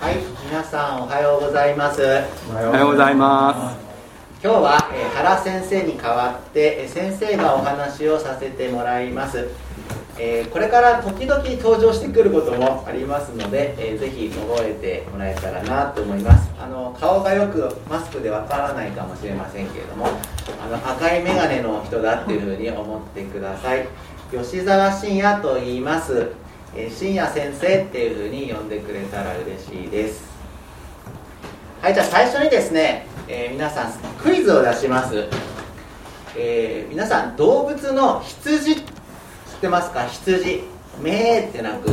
はい、皆さんおはようございます。おはようございま今日は、えー原先生に代わって、えー先生がお話をさせてもらいます。えーこれから時々登場してくることもありますので、えーぜひ覚えてもらえたらなと思います。あの顔がよくマスクでわからないかもしれませんけれども、あの赤い眼鏡の人だっていうふうに思ってください。吉沢信也と言います。えー信也先生っていうふうに呼んでくれたら嬉しいです。はい、じゃあ最初にですね、えー皆さんクイズを出します。えー皆さん動物の羊知ってますか？羊。めーって鳴く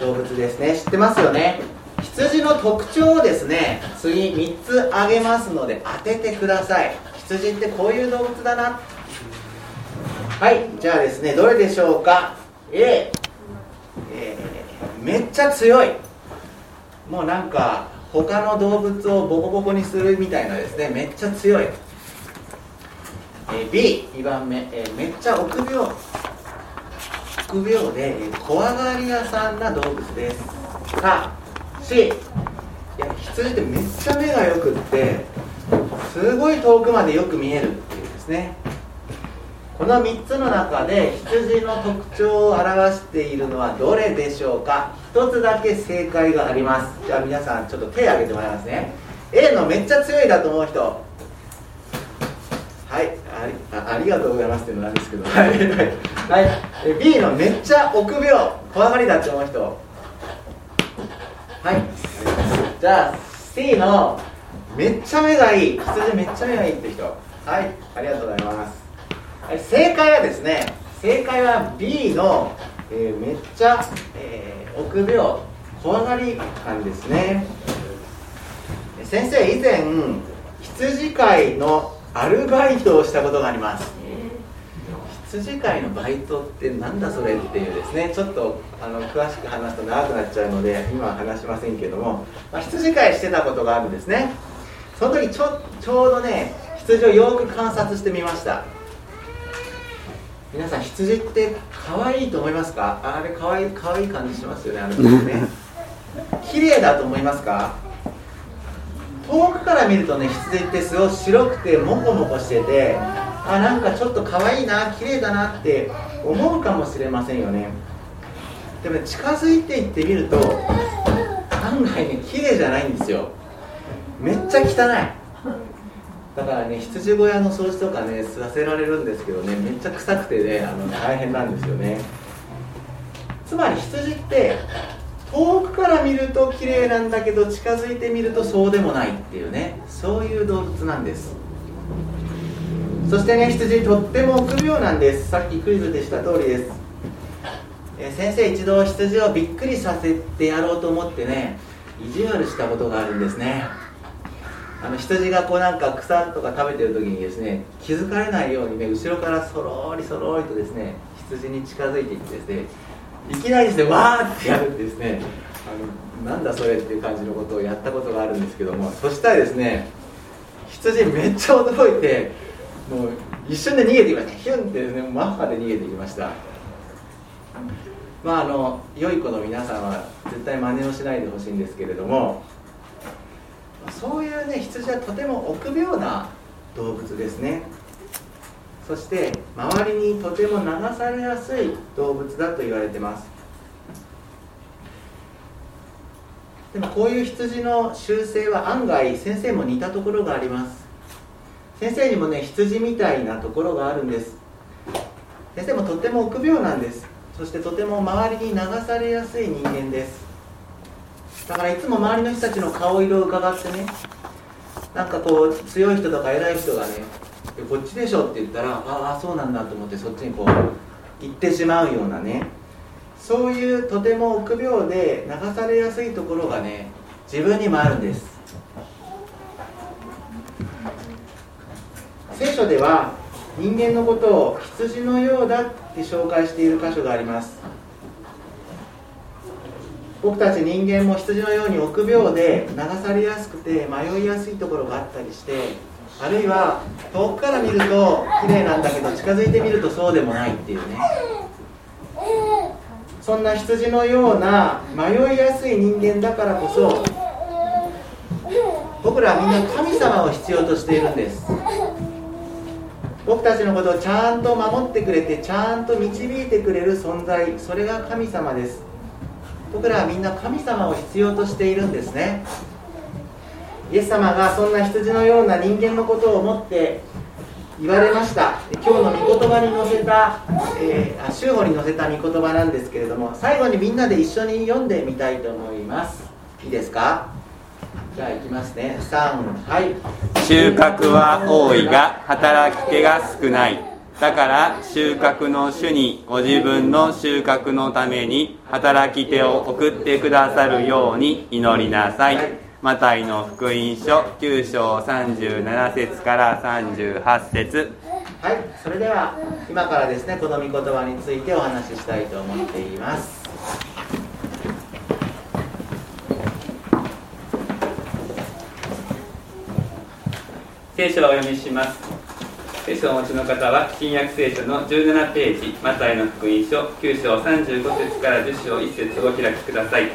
動物ですね。知ってますよね。羊の特徴をですね次3つ挙げますので当ててください。羊ってこういう動物だな。はいじゃあですねどれでしょうか？A、えーめっちゃ強い。もうなんか他の動物をボコボコにするみたいなですね。めっちゃ強い、えー B2 番目、えーめっちゃ臆病。臆病でえ怖がり屋さんな動物です。さあ C いや羊ってめっちゃ目がよくってすごい遠くまでよく見えるっていうですね。この3つの中で羊の特徴を表しているのはどれでしょうか？1つだけ正解があります。じゃあ皆さんちょっと手を挙げてもらいますね。A のめっちゃ強いだと思う人。はいありあありがとうございますっていうのなんですけど。はい、はい、B のめっちゃ臆病。怖がりだって思う人。はい。じゃあ C のめっちゃ目がいい。羊めっちゃ目がいいって人。はい。ありがとうございます、正解はですね正解は B の、えーめっちゃ、えー臆病怖がり感ですね。先生以前羊飼いのアルバイトをしたことがあります。羊飼いのバイトってなんだそれっていうですねちょっとあの詳しく話すと長くなっちゃうので今は話しませんけども、まあ、羊飼いしてたことがあるんですね。その時ちょちょうどね羊をよく観察してみました。皆さん羊って可愛いと思いますか？あれ可愛い可愛い感じしますよねあれね。綺麗だと思いますか？遠くから見るとね羊ってすごい白くてモコモコしててあなんかちょっと可愛いな綺麗だなって思うかもしれませんよね。でもね近づいていってみると案外ね綺麗じゃないんですよ。めっちゃ汚いだからね羊小屋の掃除とかねさせられるんですけどねめっちゃ臭くてねあの大変なんですよね。つまり羊って遠くから見ると綺麗なんだけど近づいてみるとそうでもないっていうねそういう動物なんです。そしてね羊とっても臆病なんです。さっきクイズでした通りです、え先生一度羊をびっくりさせてやろうと思ってね意地悪したことがあるんですね。あの羊がこうなんか草とか食べてる時にですね気づかれないようにね後ろからそろりそろりとですね羊に近づいていってですねいきなりですねわーってやるってですね。あのなんだそれっていう感じのことをやったことがあるんですけどもそしたらですね羊めっちゃ驚いてもう一瞬で逃げていきました。ヒュンってですねマッハで逃げていきました。まああの良い子の皆さんは絶対真似をしないでほしいんですけれどもそういうね羊はとても臆病な動物ですね。そして周りにとても流されやすい動物だと言われてます。でもこういう羊の習性は案外先生も似たところがあります。先生にもね羊みたいなところがあるんです。先生もとても臆病なんです。そしてとても周りに流されやすい人間です。だからいつも周りの人たちの顔色を伺ってねなんかこう強い人とか偉い人がね「こっちでしょ」って言ったら「ああそうなんだ」と思ってそっちにこう行ってしまうようなねそういうとても臆病で流されやすいところがね自分にもあるんです。聖書では人間のことを羊のようだって紹介している箇所があります。僕たち人間も羊のように臆病で流されやすくて迷いやすいところがあったりしてあるいは遠くから見ると綺麗なんだけど近づいてみるとそうでもないっていうね。そんな羊のような迷いやすい人間だからこそ僕らはみんな神様を必要としているんです。僕たちのことをちゃんと守ってくれてちゃんと導いてくれる存在それが神様です。僕らはみんな神様を必要としているんですね。イエス様がそんな羊のような人間のことを思って言われました。今日の御言葉に載せた、えー、週報に載せた御言葉なんですけれども最後にみんなで一緒に読んでみたいと思います。いいですか？じゃあいきますね。3はい。収穫は多いが働き手が少ない。だから収穫の主にご自分の収穫のために働き手を送ってくださるように祈りなさい、はい、マタイの福音書9章37節から38節。はい。それでは今からですねこの御言葉についてお話ししたいと思っています。聖書をお読みします聖書をお持ちの方は新約聖書の17ページマタイの福音書9章35節から10章1節をお開きください。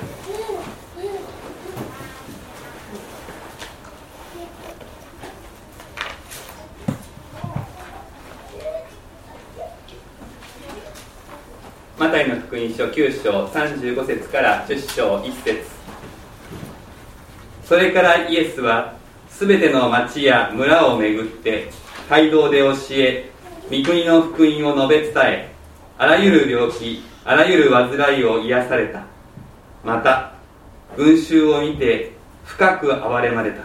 マタイの福音書9章35節から10章1節。それからイエスはすべての町や村を巡って街道で教え御国の福音を述べ伝えあらゆる病気あらゆる患いを癒されたまた群衆を見て深く憐れまれた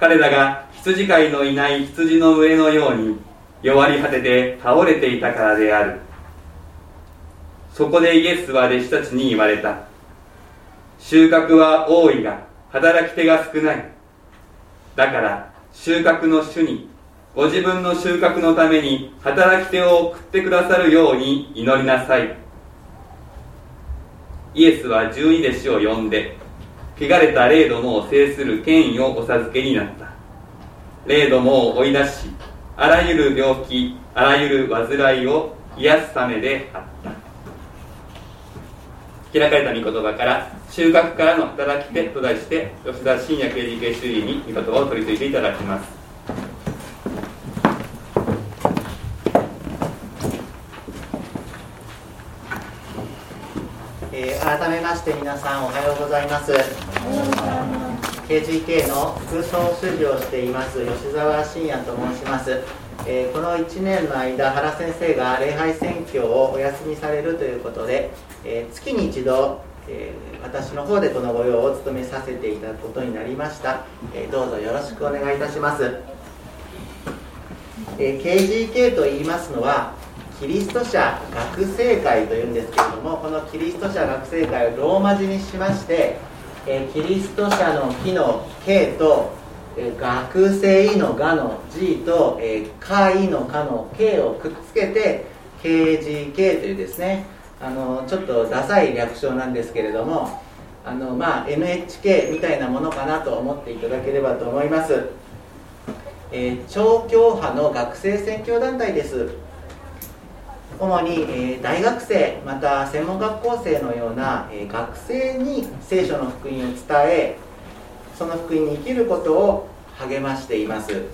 彼らが羊飼いのいない羊の上のように弱り果てて倒れていたからであるそこでイエスは弟子たちに言われた収穫は多いが働き手が少ないだから収穫の主にご自分の収穫のために働き手を送ってくださるように祈りなさい。イエスは十二弟子を呼んで汚れた霊どもを制する権威をお授けになった。霊どもを追い出しあらゆる病気あらゆる患いを癒すためであった。開かれた御言葉から収穫からの働き手と題して吉田新薬エディケ修理に御言葉を取り付いていただきます改めまして皆さんおはようございます。KGK の副総主事をしています吉澤真也と申します、えー、この1年の間原先生が礼拝選挙をお休みされるということで、えー、月に一度えー、私の方でこの御用を務めさせていただくことになりました、え、どうぞよろしくお願いいたします、え、KGK と言いますのはキリスト者学生会というんですけれどもこのキリスト者学生会をローマ字にしまして、えキリスト者の木の K と、え学生のがの G と、え会のかの K をくっつけて KGK というですねあのちょっとダサい略称なんですけれどもあの、まあ、NHK みたいなものかなと思っていただければと思います、えー、超教派の学生宣教団体です。主に、え大学生また専門学校生のような、え学生に聖書の福音を伝えその福音に生きることを励ましています。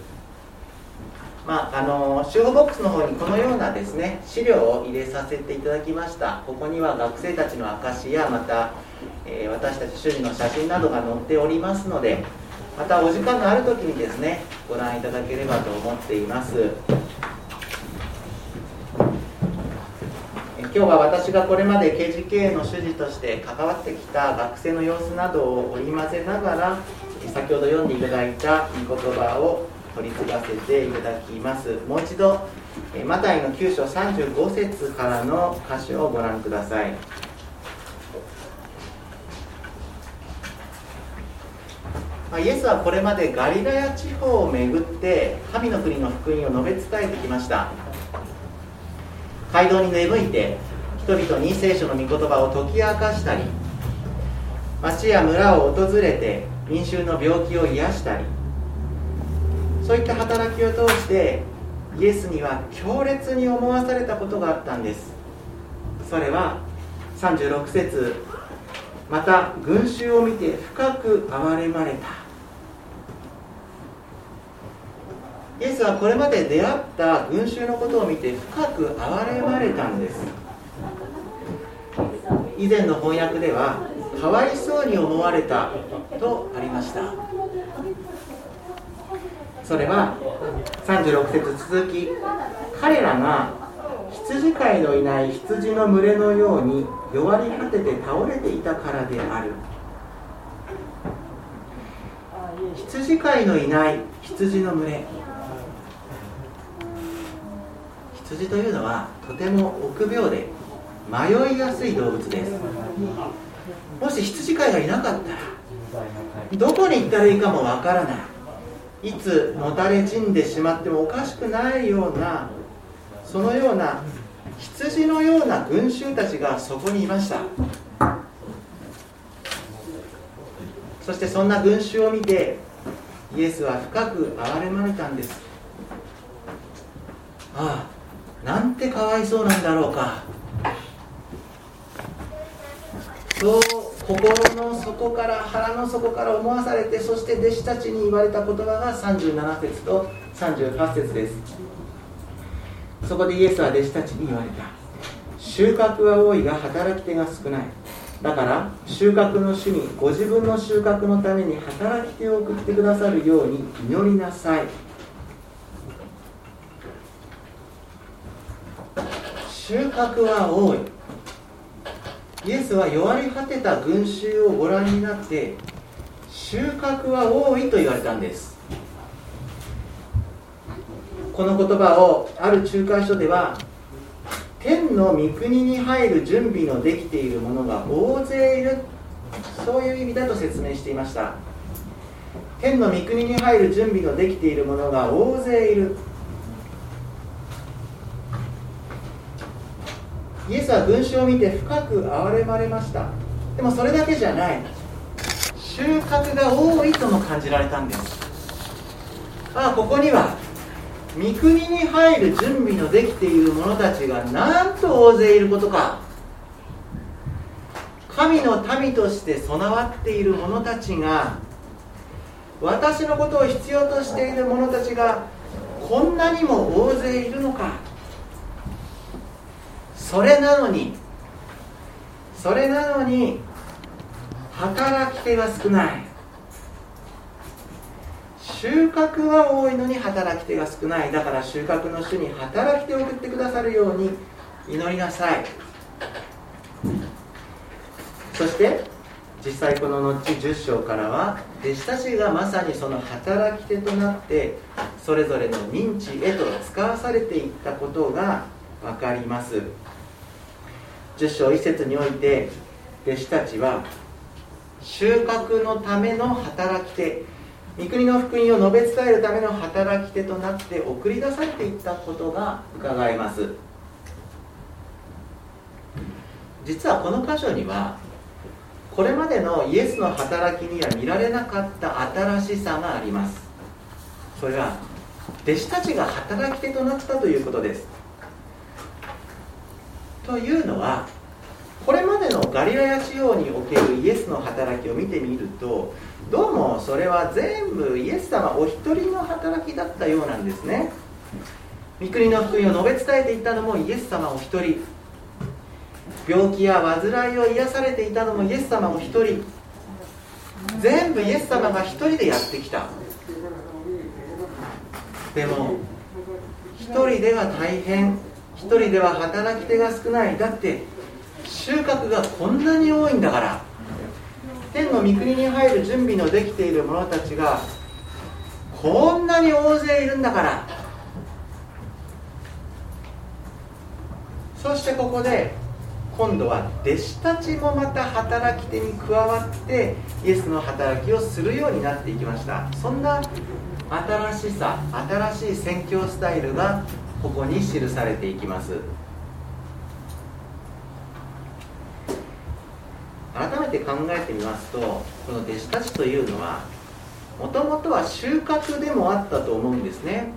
まあ、あの集合ボックスの方にこのようなですね資料を入れさせていただきました。ここには学生たちの証やまた、え、私たち主人の写真などが載っておりますのでまたお時間のある時にですねご覧いただければと思っています。今日は私がこれまで KGK の主事として関わってきた学生の様子などを織り交ぜながら先ほど読んでいただいた御言葉を取り継がせていただきます。もう一度マタイの9章35節からの箇所をご覧ください。イエスはこれまでガリラヤ地方を巡って神の国の福音を述べ伝えてきました。街道に眠いて人々に聖書の御言葉を解き明かしたり町や村を訪れて民衆の病気を癒したりそういった働きを通してイエスには強烈に思わされたことがあったんです。それは36節また群衆を見て深く憐れまれた。イエスはこれまで出会った群衆のことを見て深く憐れまれたんです。以前の翻訳ではかわいそうに思われたとありました。それは36節続き彼らが羊飼いのいない羊の群れのように弱り果てて倒れていたからである。羊飼いのいない羊の群れ。羊というのはとても臆病で迷いやすい動物です。もし羊飼いがいなかったらどこに行ったらいいかもわからない。いつもたれ死んでしまってもおかしくないようなそのような羊のような群衆たちがそこにいました。そしてそんな群衆を見てイエスは深く憐れまれたんです。ああなんてかわいそうなんだろうか。そう心の底から腹の底から思わされてそして弟子たちに言われた言葉が37節と38節です。そこでイエスは弟子たちに言われた。収穫は多いが働き手が少ない。だから収穫の主にご自分の収穫のために働き手を送ってくださるように祈りなさい。収穫は多い。イエスは弱り果てた群衆をご覧になって収穫は多いと言われたんです。この言葉をある仲介書では天の御国に入る準備のできているものが大勢いるそういう意味だと説明していました。天の御国に入る準備のできているものが大勢いる。イエスは群衆を見て深く憐れまれました。でもそれだけじゃない。収穫が多いとも感じられたんです。ああここには御国に入る準備のできている者たちがなんと大勢いることか。神の民として備わっている者たちが私のことを必要としている者たちがこんなにも大勢いるのか。それなのにそれなのに働き手が少ない。収穫は多いのに働き手が少ない。だから収穫の主に働き手を送ってくださるように祈りなさい。そして実際この後10章からは弟子たちがまさにその働き手となってそれぞれの認知へと使わされていったことが分かります。10章1節において弟子たちは収穫のための働き手御国の福音を述べ伝えるための働き手となって送り出されていったことが伺えます。実はこの箇所にはこれまでのイエスの働きには見られなかった新しさがあります。それは弟子たちが働き手となったということです。というのはこれまでのガリラヤ地方におけるイエスの働きを見てみるとどうもそれは全部イエス様お一人の働きだったようなんですね。御国の福音を述べ伝えていたのもイエス様お一人。病気や患いを癒されていたのもイエス様お一人。全部イエス様が一人でやってきた。でも一人では大変。一人では働き手が少ない。だって収穫がこんなに多いんだから。天の御国に入る準備のできている者たちがこんなに大勢いるんだから。そしてここで今度は弟子たちもまた働き手に加わってイエスの働きをするようになっていきました。そんな新しさ新しい宣教スタイルがここに記されていきます。改めて考えてみますとこの弟子たちというのはもともとは収穫でもあったと思うんですね。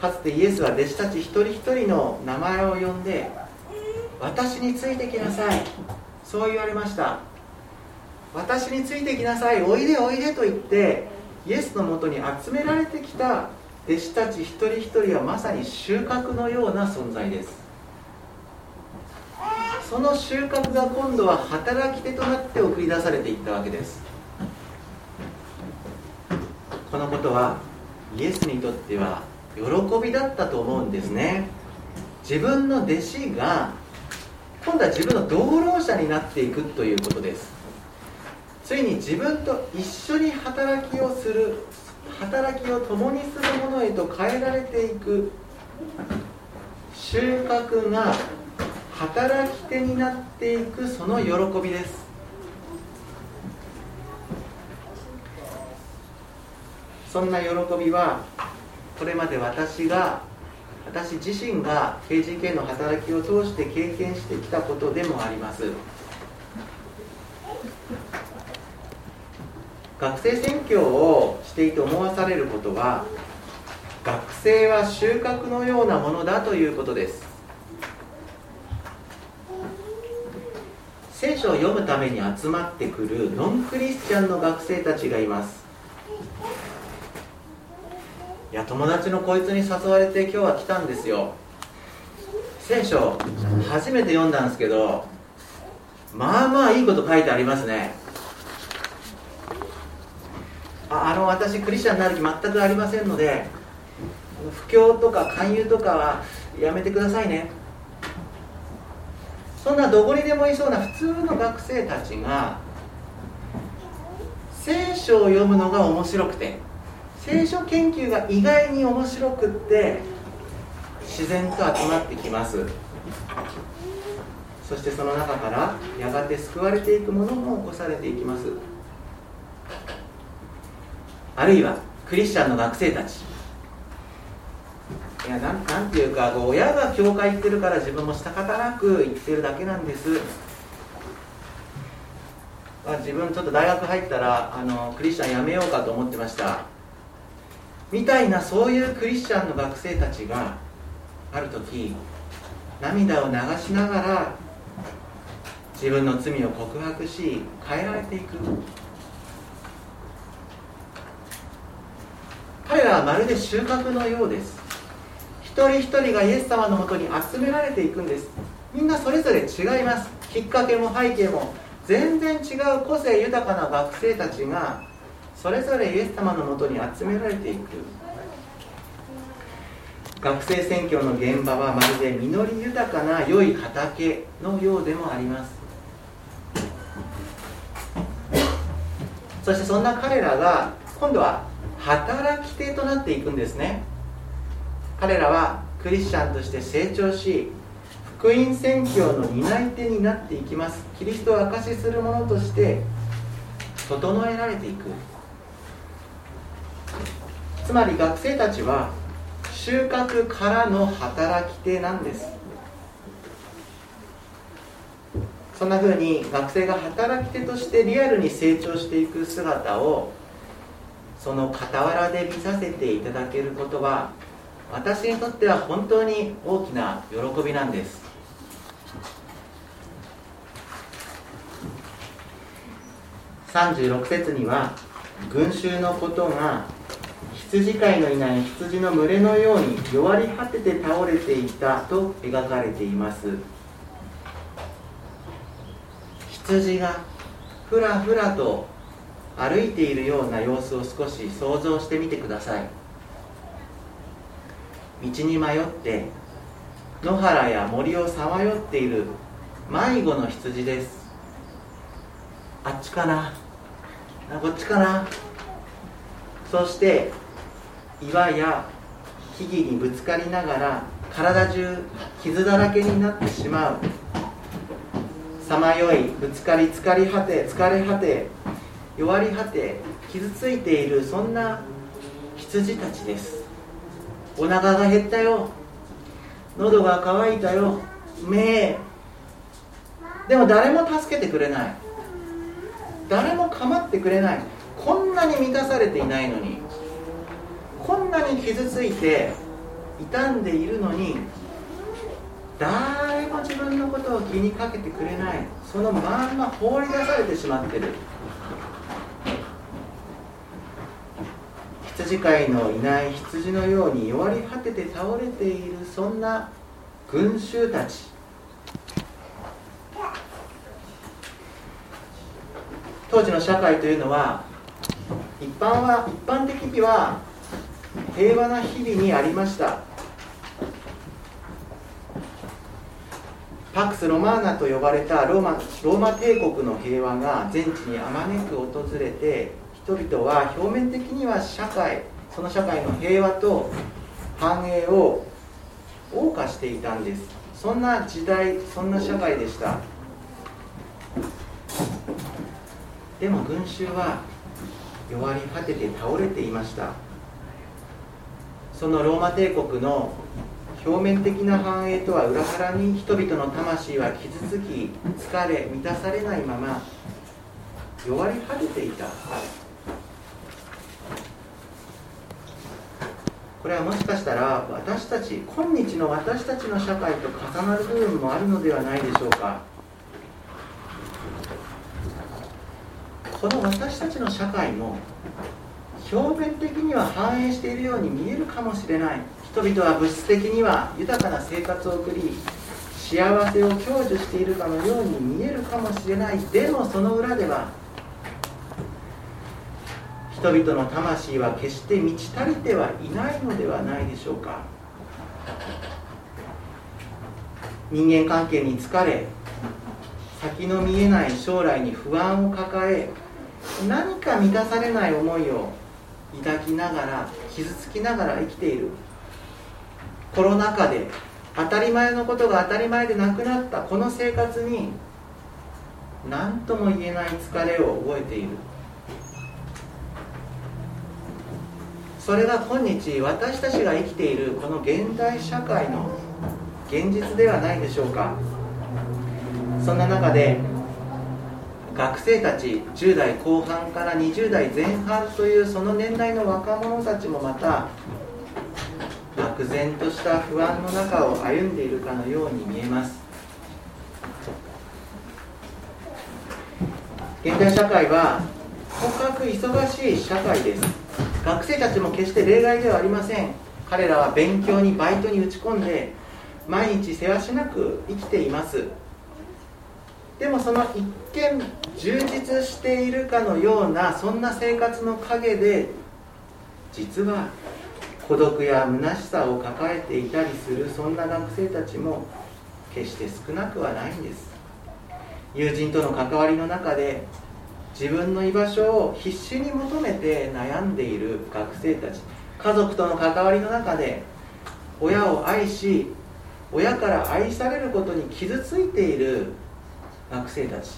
かつてイエスは弟子たち一人一人の名前を呼んで私についてきなさい。そう言われました。私についてきなさい。おいでおいでと言ってイエスのもとに集められてきた弟子たち一人一人はまさに収穫のような存在です。その収穫が今度は働き手となって送り出されていったわけです。このことはイエスにとっては喜びだったと思うんですね。自分の弟子が今度は自分の同労者になっていくということです。ついに自分と一緒に働きをする働きを共にするものへと変えられていく。収穫が働き手になっていくその喜びです。そんな喜びはこれまで私が私自身が KGK の働きを通して経験してきたことでもあります。学生選挙をしていて思わされることは学生は収穫のようなものだということです。聖書を読むために集まってくるノンクリスチャンの学生たちがいます。いや友達のこいつに誘われて今日は来たんですよ。聖書初めて読んだんですけどまあまあいいこと書いてありますね。ああの私クリスチャンになる気全くありませんので布教とか勧誘とかはやめてくださいね。そんなどこにでもいそうな普通の学生たちが聖書を読むのが面白くて聖書研究が意外に面白くって自然と集まってきます。そしてその中からやがて救われていくものも起こされていきます。あるいはクリスチャンの学生たち。いやなんなんていうかこう親が教会行ってるから自分もした方なく行ってるだけなんです。あ自分ちょっと大学入ったらあのクリスチャンやめようかと思ってました。みたいなそういうクリスチャンの学生たちがある時涙を流しながら自分の罪を告白し変えられていく。彼らはまるで収穫のようです。一人一人がイエス様のもとに集められていくんです。みんなそれぞれ違います。きっかけも背景も。全然違う個性豊かな学生たちがそれぞれイエス様のもとに集められていく。学生選挙の現場はまるで実り豊かな良い畑のようでもあります。そしてそんな彼らが今度は働き手となっていくんですね。彼らはクリスチャンとして成長し福音宣教の担い手になっていきます。キリストを証しするものとして整えられていく。つまり学生たちは収穫からの働き手なんです。そんな風に学生が働き手としてリアルに成長していく姿をその傍らで見させていただけることは私にとっては本当に大きな喜びなんです。36節には群衆のことが羊飼いのいない羊の群れのように弱り果てて倒れていたと描かれています。羊がふらふらと歩いているような様子を少し想像してみてください。道に迷って野原や森をさまよっている迷子の羊です。あっちかな？こっちかな？そして岩や木々にぶつかりながら体中傷だらけになってしまう。さまよいぶつかり疲れ果て疲れ果て弱り果て傷ついているそんな羊たちです。お腹が減ったよ。喉が渇いたよ。目。でも誰も助けてくれない。誰も構ってくれない。こんなに満たされていないのに。こんなに傷ついて傷んでいるのに。誰も自分のことを気にかけてくれない。そのまんま放り出されてしまってる。羊飼いのいない羊のように弱り果てて倒れているそんな群衆たち。当時の社会というのは一般は一般的には平和な日々にありました。パクス・ロマーナと呼ばれたローマローマ帝国の平和が全地にあまねく訪れて人々は表面的には社会その社会の平和と繁栄を謳歌していたんです。そんな時代そんな社会でした。でも群衆は弱り果てて倒れていました。そのローマ帝国の表面的な繁栄とは裏腹に人々の魂は傷つき疲れ満たされないまま弱り果てていた。これはもしかしたら私たち今日の私たちの社会と重なる部分もあるのではないでしょうか。この私たちの社会も表面的には反映しているように見えるかもしれない。人々は物質的には豊かな生活を送り幸せを享受しているかのように見えるかもしれない。でもその裏では人々の魂は決して満ち足りてはいないのではないでしょうか。人間関係に疲れ先の見えない将来に不安を抱え何か満たされない思いを抱きながら傷つきながら生きている。コロナ禍で当たり前のことが当たり前でなくなったこの生活に何とも言えない疲れを覚えている。それが今日私たちが生きているこの現代社会の現実ではないでしょうか。そんな中で学生たち10代後半から20代前半というその年代の若者たちもまた漠然とした不安の中を歩んでいるかのように見えます。現代社会はとかく忙しい社会です。学生たちも決して例外ではありません。彼らは勉強にバイトに打ち込んで毎日せわしなく生きています。でもその一見充実しているかのようなそんな生活の陰で実は孤独や虚しさを抱えていたりするそんな学生たちも決して少なくはないんです。友人との関わりの中で自分の居場所を必死に求めて悩んでいる学生たち。家族との関わりの中で親を愛し親から愛されることに傷ついている学生たち。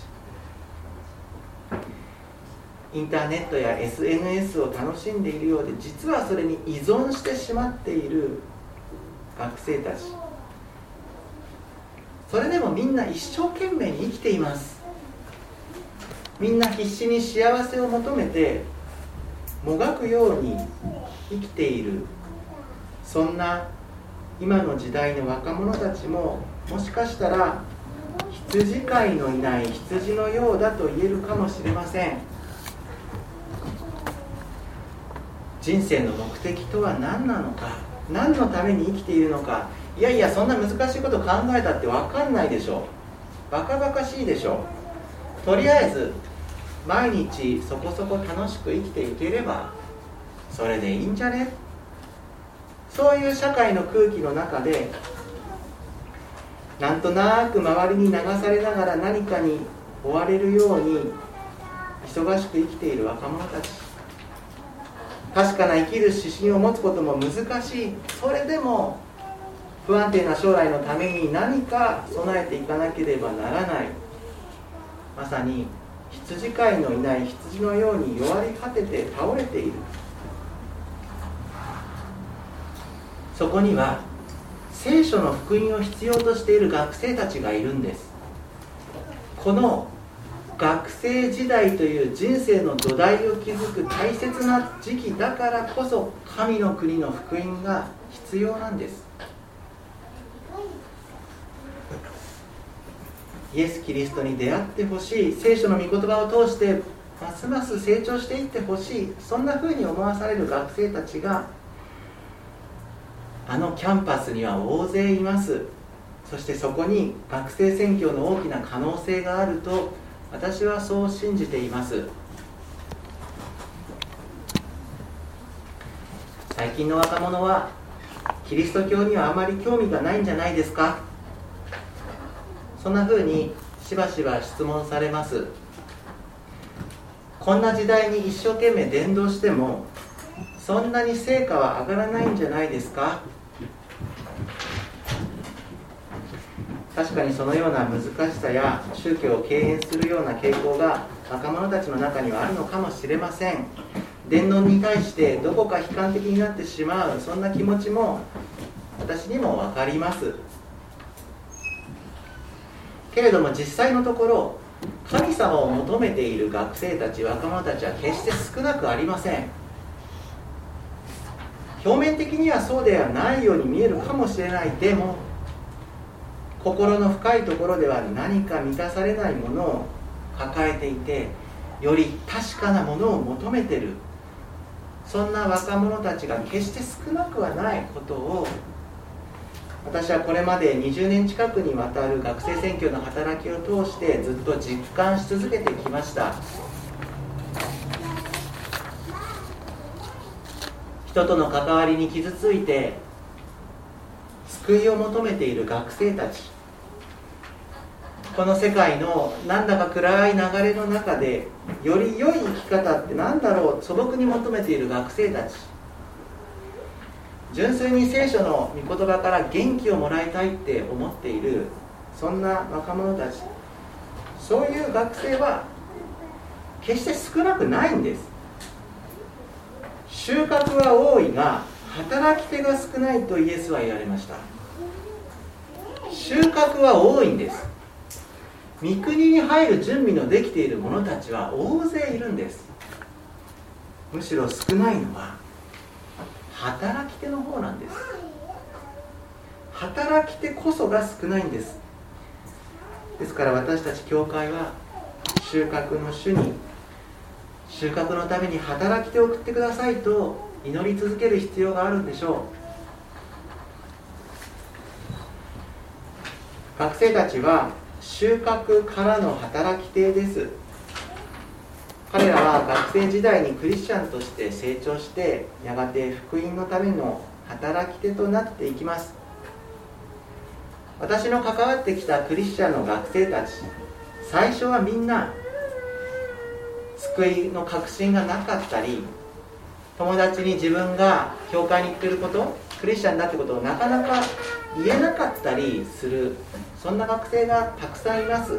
インターネットや SNS を楽しんでいるようで実はそれに依存してしまっている学生たち。それでもみんな一生懸命に生きています。みんな必死に幸せを求めてもがくように生きている。そんな今の時代の若者たちももしかしたら羊飼いのいない羊のようだと言えるかもしれません。人生の目的とは何なのか何のために生きているのか。いやいやそんな難しいこと考えたって分かんないでしょ。バカバカしいでしょ。とりあえず毎日そこそこ楽しく生きていければそれでいいんじゃね？そういう社会の空気の中でなんとなく周りに流されながら何かに追われるように忙しく生きている若者たち。確かな生きる指針を持つことも難しい。それでも不安定な将来のために何か備えていかなければならない。まさに羊飼いのいない羊のように弱り果てて倒れている。そこには聖書の福音を必要としている学生たちがいるんです。この学生時代という人生の土台を築く大切な時期だからこそ神の国の福音が必要なんです。イエス・キリストに出会ってほしい聖書の御言葉を通してますます成長していってほしいそんな風に思わされる学生たちがあのキャンパスには大勢います。そしてそこに学生選挙の大きな可能性があると私はそう信じています。最近の若者はキリスト教にはあまり興味がないんじゃないですか？そんな風にしばしば質問されます。こんな時代に一生懸命伝道してもそんなに成果は上がらないんじゃないですか？確かにそのような難しさや宗教を敬遠するような傾向が若者たちの中にはあるのかもしれません。伝道に対してどこか悲観的になってしまうそんな気持ちも私にも分かります。けれども実際のところ神様を求めている学生たち若者たちは決して少なくありません。表面的にはそうではないように見えるかもしれない。でも心の深いところでは何か満たされないものを抱えていてより確かなものを求めてる。そんな若者たちが決して少なくはないことを私はこれまで20年近くにわたる学生選挙の働きを通してずっと実感し続けてきました。人との関わりに傷ついて救いを求めている学生たち。この世界のなんだか暗い流れの中でより良い生き方って何だろう素朴に求めている学生たち。純粋に聖書の御言葉から元気をもらいたいって思っているそんな若者たち。そういう学生は決して少なくないんです。収穫は多いが働き手が少ないとイエスは言われました。収穫は多いんです。御国に入る準備のできている者たちは大勢いるんです。むしろ少ないのは働き手の方なんです。働き手こそが少ないんです。ですから私たち教会は収穫の主に収穫のために働き手を送ってくださいと祈り続ける必要があるんでしょう。学生たちは収穫からの働き手です。彼らは学生時代にクリスチャンとして成長してやがて福音のための働き手となっていきます。私の関わってきたクリスチャンの学生たち最初はみんな救いの確信がなかったり友達に自分が教会に行ってることクリスチャンだってことをなかなか言えなかったりするそんな学生がたくさんいます。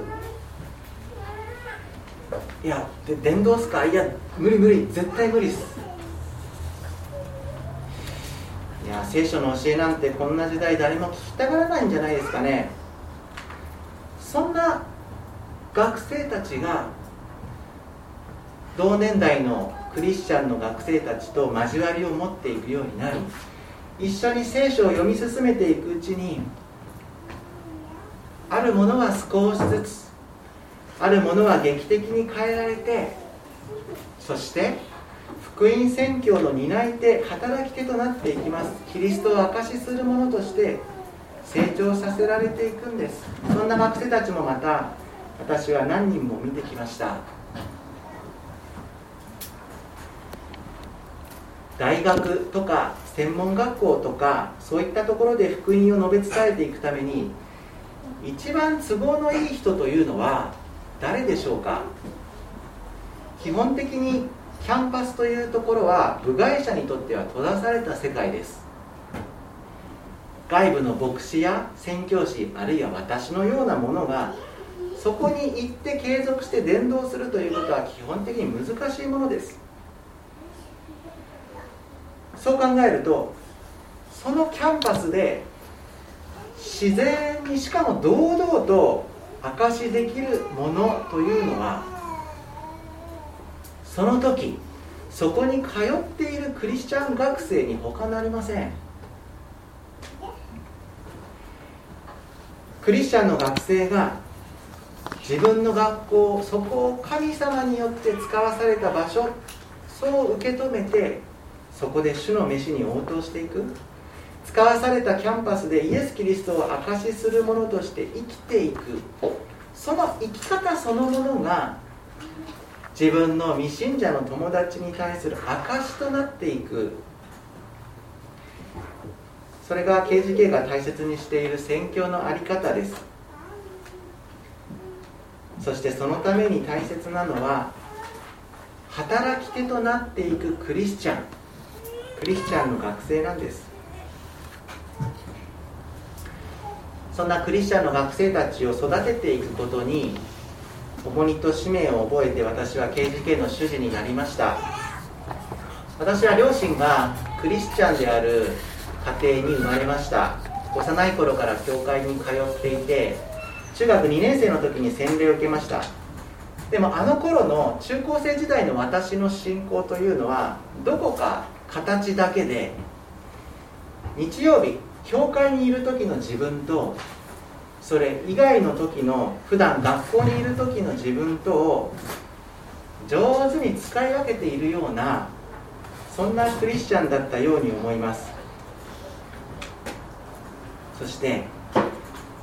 いやで伝道っすかいや無理無理。絶対無理っす。いや聖書の教えなんてこんな時代誰も聞きたがらないんじゃないですかね。そんな学生たちが同年代のクリスチャンの学生たちと交わりを持っていくようになり一緒に聖書を読み進めていくうちにあるものは少しずつあるものは劇的に変えられてそして福音宣教の担い手働き手となっていきます。キリストを証しするものとして成長させられていくんです。そんな学生たちもまた私は何人も見てきました。大学とか専門学校とかそういったところで福音を述べ伝えていくために一番都合のいい人というのは誰でしょうか？基本的にキャンパスというところは部外者にとっては閉ざされた世界です。外部の牧師や宣教師あるいは私のようなものがそこに行って継続して伝道するということは基本的に難しいものです。そう考えるとそのキャンパスで自然にしかも堂々と証しできるものというのはその時そこに通っているクリスチャン学生に他なりません。クリスチャンの学生が自分の学校そこを神様によって使わされた場所そう受け止めてそこで主の飯に応答していく。使わされたキャンパスでイエス・キリストを証しする者として生きていく。その生き方そのものが自分の未信者の友達に対する証しとなっていく。それが KGK が大切にしている宣教の在り方です。そしてそのために大切なのは働き手となっていくクリスチャン。クリスチャンの学生なんです。そんなクリスチャンの学生たちを育てていくことに重荷と使命を覚えて私は KGK の主事になりました。私は両親がクリスチャンである家庭に生まれました。幼い頃から教会に通っていて中学2年生の時に洗礼を受けました。でもあの頃の中高生時代の私の信仰というのはどこか形だけで日曜日教会にいる時の自分とそれ以外の時の普段学校にいる時の自分とを上手に使い分けているようなそんなクリスチャンだったように思います。そして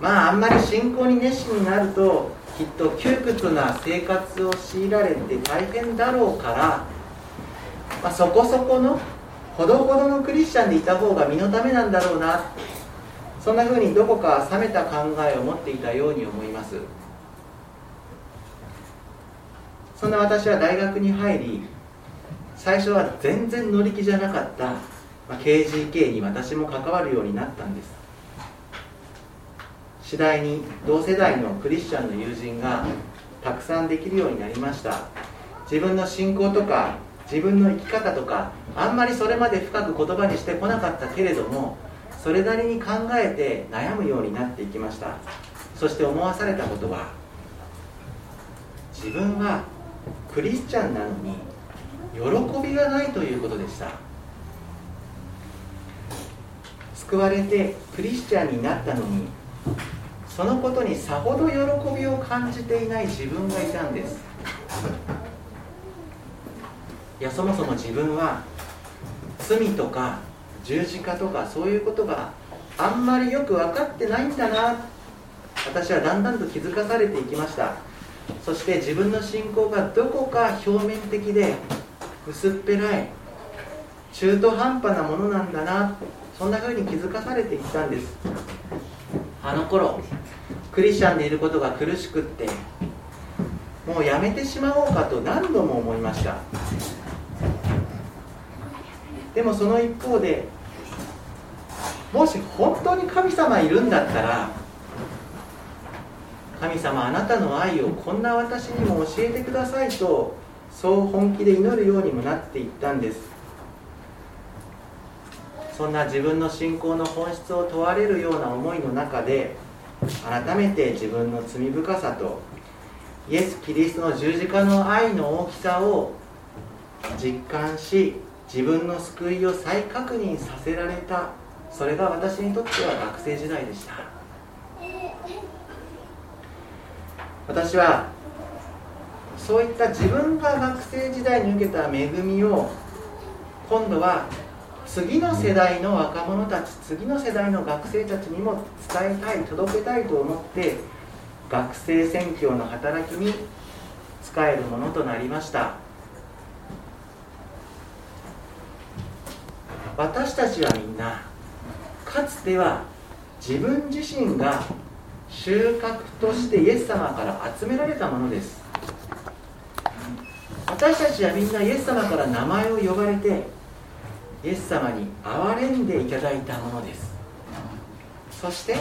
まああんまり信仰に熱心になるときっと窮屈な生活を強いられて大変だろうから、まあ、そこそこのほどほどのクリスチャンでいた方が身のためなんだろうな。そんなふうにどこか冷めた考えを持っていたように思います。そんな私は大学に入り最初は全然乗り気じゃなかった、まあ、KGK に私も関わるようになったんです。次第に同世代のクリスチャンの友人がたくさんできるようになりました。自分の信仰とか自分の生き方とかあんまりそれまで深く言葉にしてこなかったけれどもそれなりに考えて悩むようになっていきました。そして思わされたことは自分はクリスチャンなのに喜びがないということでした。救われてクリスチャンになったのにそのことにさほど喜びを感じていない自分がいたんです。いやそもそも自分は罪とか十字架とかそういうことがあんまりよく分かってないんだな私はだんだんと気づかされていきました。そして自分の信仰がどこか表面的で薄っぺらい中途半端なものなんだなそんな風に気づかされていったんです。あの頃クリスチャンでいることが苦しくってもうやめてしまおうかと何度も思いました。でもその一方でもし本当に神様いるんだったら神様あなたの愛をこんな私にも教えてくださいとそう本気で祈るようにもなっていったんです。そんな自分の信仰の本質を問われるような思いの中で改めて自分の罪深さとイエス・キリストの十字架の愛の大きさを実感し自分の救いを再確認させられた。それが私にとっては学生時代でした。私はそういった自分が学生時代に受けた恵みを今度は次の世代の若者たち次の世代の学生たちにも伝えたい届けたいと思って学生宣教の働きに使えるものとなりました。私たちはみんなかつては自分自身が収穫としてイエス様から集められたものです。私たちはみんなイエス様から名前を呼ばれてイエス様に憐れんでいただいたものです。そして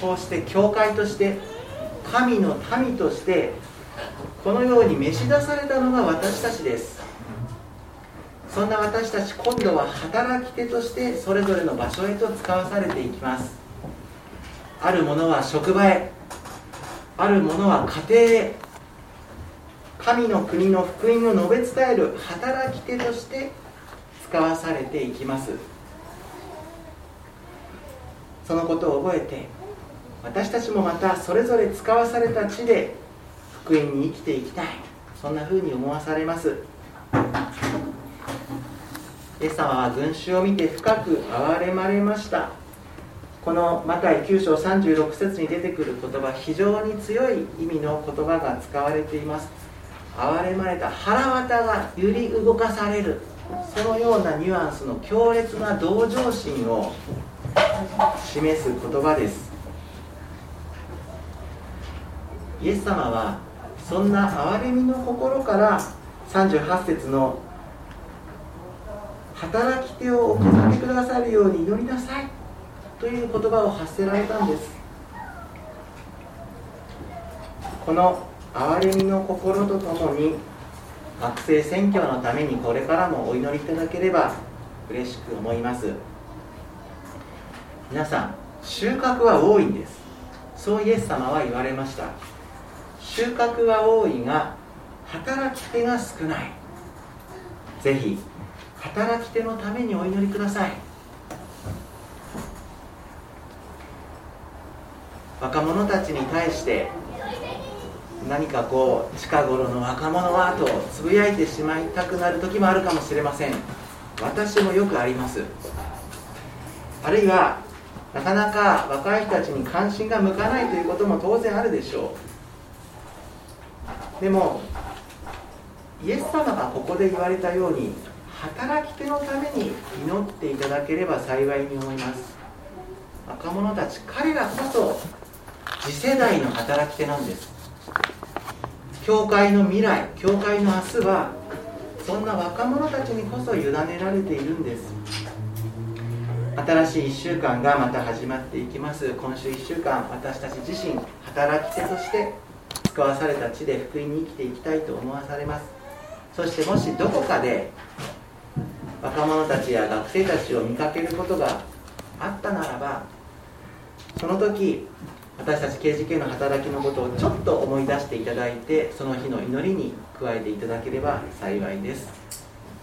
こうして教会として神の民としてこのように召し出されたのが私たちです。そんな私たち今度は働き手としてそれぞれの場所へと使わされていきます。あるものは職場へ。あるものは家庭へ。神の国の福音を述べ伝える働き手として使わされていきます。そのことを覚えて私たちもまたそれぞれ使わされた地で福音に生きていきたい。そんな風に思わされます。イエス様は群衆を見て深く憐れまれましたこのマタイ9章36節に出てくる言葉非常に強い意味の言葉が使われています憐れまれた腹渡が揺り動かされるそのようなニュアンスの強烈な同情心を示す言葉ですイエス様はそんな憐れみの心から38節の働き手を送ってくださるように祈りなさい。という言葉を発せられたんです。この憐れみの心とともに学生選挙のためにこれからもお祈りいただければ嬉しく思います。皆さん収穫は多いんです。そうイエス様は言われました。収穫は多いが働き手が少ない。ぜひ働き手のためにお祈りください。若者たちに対して何かこう近頃の若者はとつぶやいてしまいたくなる時もあるかもしれません。私もよくあります。あるいはなかなか若い人たちに関心が向かないということも当然あるでしょう。でもイエス様がここで言われたように働き手のために祈っていただければ幸いに思います。若者たち彼らこそ次世代の働き手なんです。教会の未来教会の明日はそんな若者たちにこそ委ねられているんです。新しい1週間がまた始まっていきます。今週1週間私たち自身働き手として使わされた地で福音に生きていきたいと思わされます。そしてもしどこかで若者たちや学生たちを見かけることがあったならばその時私たち KGK の働きのことをちょっと思い出していただいてその日の祈りに加えていただければ幸いです。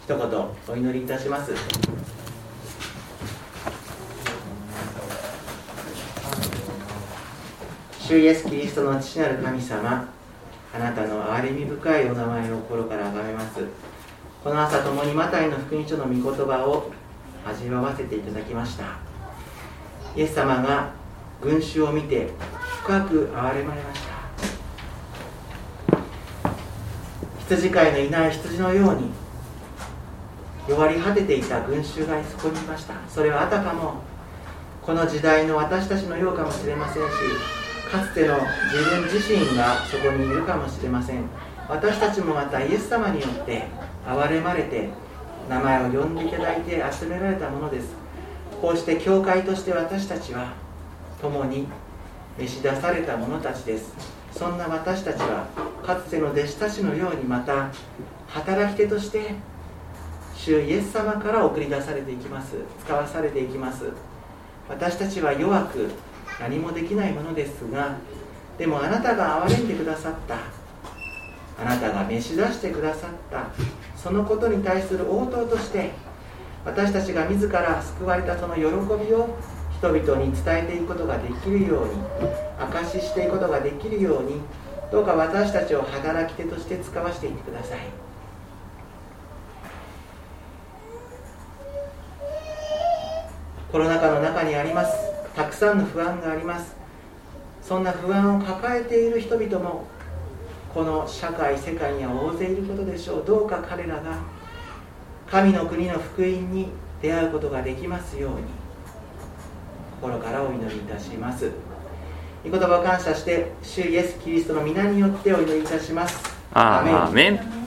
一言お祈りいたします。主イエス・キリストの父なる神様あなたの憐れみ深いお名前を心から崇めます。この朝共にマタイの福音書の御言葉を味わわせていただきました。イエス様が群衆を見て深く憐れまれました。羊飼いのいない羊のように弱り果てていた群衆がそこにいました。それはあたかもこの時代の私たちのようかもしれませんしかつての自分自身がそこにいるかもしれません。私たちもまたイエス様によって憐れまれて名前を呼んでいただいて集められたものです。こうして教会として私たちは共に召し出された者たちです。そんな私たちはかつての弟子たちのようにまた働き手として主イエス様から送り出されていきます。使わされていきます。私たちは弱く何もできないものですがでもあなたが憐れんでくださった。あなたが召し出してくださった。そのことに対する応答として私たちが自ら救われたその喜びを人々に伝えていくことができるように証ししていくことができるようにどうか私たちを働き手として使わせていってください。コロナ禍の中にあります。たくさんの不安があります。そんな不安を抱えている人々もこの社会世界には大勢いることでしょう。どうか彼らが神の国の福音に出会うことができますように心からお祈りいたします。御言葉を感謝して主イエス・キリストの皆によってお祈りいたします。アーメン